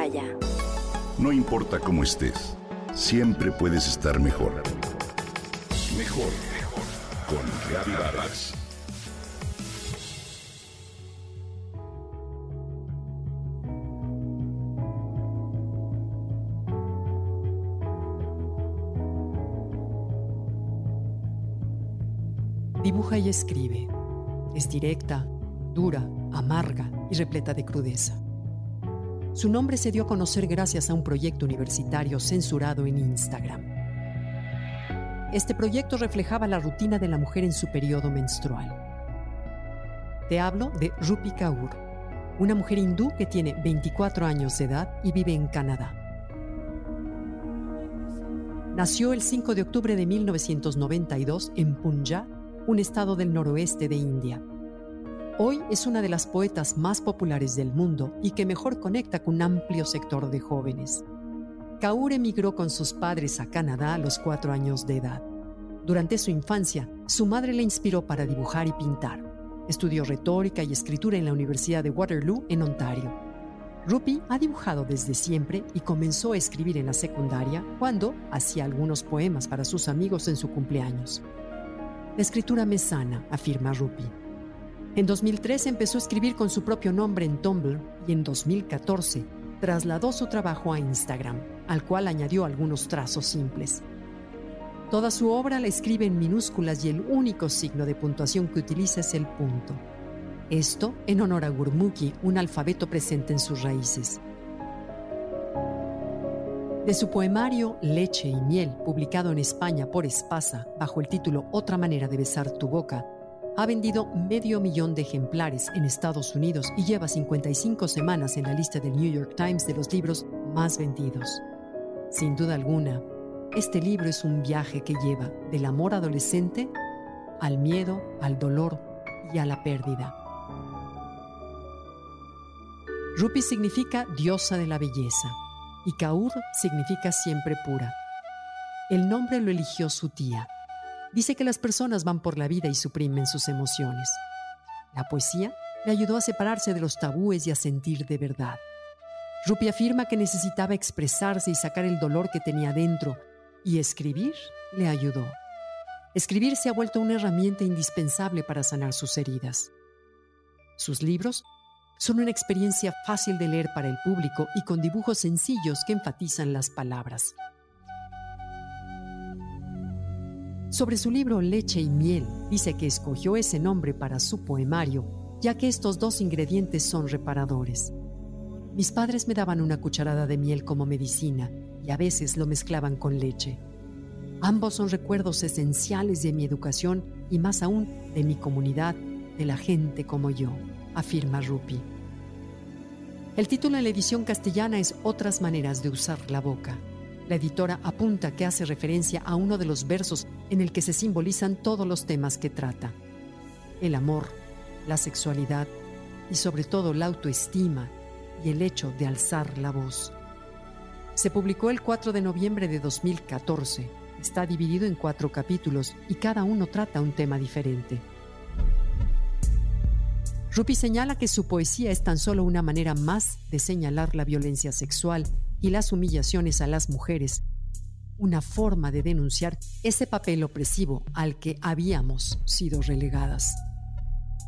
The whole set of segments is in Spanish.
Himalaya. No importa cómo estés, siempre puedes estar mejor. Mejor, mejor. Con Vargas. Dibuja y escribe. Es directa, dura, amarga y repleta de crudeza. Su nombre se dio a conocer gracias a un proyecto universitario censurado en Instagram. Este proyecto reflejaba la rutina de la mujer en su periodo menstrual. Te hablo de Rupi Kaur, una mujer hindú que tiene 24 años de edad y vive en Canadá. Nació el 5 de octubre de 1992 en Punjab, un estado del noroeste de India. Hoy es una de las poetas más populares del mundo y que mejor conecta con un amplio sector de jóvenes. Kaur emigró con sus padres a Canadá a los cuatro años de edad. Durante su infancia, su madre le inspiró para dibujar y pintar. Estudió retórica y escritura en la Universidad de Waterloo, en Ontario. Rupi ha dibujado desde siempre y comenzó a escribir en la secundaria cuando hacía algunos poemas para sus amigos en su cumpleaños. La escritura me sana, afirma Rupi. En 2003 empezó a escribir con su propio nombre en Tumblr y en 2014 trasladó su trabajo a Instagram, al cual añadió algunos trazos simples. Toda su obra la escribe en minúsculas y el único signo de puntuación que utiliza es el punto. Esto en honor a Gurmukhi, un alfabeto presente en sus raíces. De su poemario Leche y Miel, publicado en España por Espasa bajo el título Otra manera de besar tu boca, ha vendido medio millón de ejemplares en Estados Unidos y lleva 55 semanas en la lista del New York Times de los libros más vendidos. Sin duda alguna, este libro es un viaje que lleva del amor adolescente al miedo, al dolor y a la pérdida. Rupi significa diosa de la belleza y Kaur significa siempre pura. El nombre lo eligió su tía. Dice que las personas van por la vida y suprimen sus emociones. La poesía le ayudó a separarse de los tabúes y a sentir de verdad. Rupi afirma que necesitaba expresarse y sacar el dolor que tenía dentro, y escribir le ayudó. Escribir se ha vuelto una herramienta indispensable para sanar sus heridas. Sus libros son una experiencia fácil de leer para el público y con dibujos sencillos que enfatizan las palabras. Sobre su libro Leche y Miel, dice que escogió ese nombre para su poemario, ya que estos dos ingredientes son reparadores. Mis padres me daban una cucharada de miel como medicina y a veces lo mezclaban con leche. Ambos son recuerdos esenciales de mi educación y más aún de mi comunidad, de la gente como yo, afirma Rupi. El título en la edición castellana es Otras maneras de usar la boca. La editora apunta que hace referencia a uno de los versos en el que se simbolizan todos los temas que trata. El amor, la sexualidad y sobre todo la autoestima y el hecho de alzar la voz. Se publicó el 4 de noviembre de 2014. Está dividido en cuatro capítulos y cada uno trata un tema diferente. Rupi señala que su poesía es tan solo una manera más de señalar la violencia sexual y las humillaciones a las mujeres, una forma de denunciar ese papel opresivo al que habíamos sido relegadas.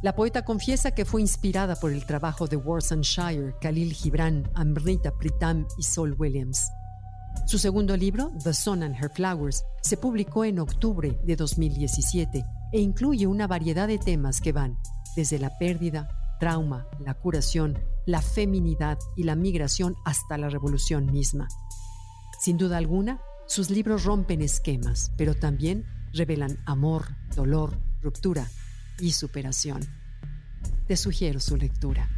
La poeta confiesa que fue inspirada por el trabajo de Warsan Shire, Khalil Gibran, Amrita Pritam y Sol Williams. Su segundo libro, The Sun and Her Flowers, se publicó en octubre de 2017 e incluye una variedad de temas que van desde la pérdida, trauma, la curación, la feminidad y la migración hasta la revolución misma. Sin duda alguna, sus libros rompen esquemas, pero también revelan amor, dolor, ruptura y superación. Te sugiero su lectura.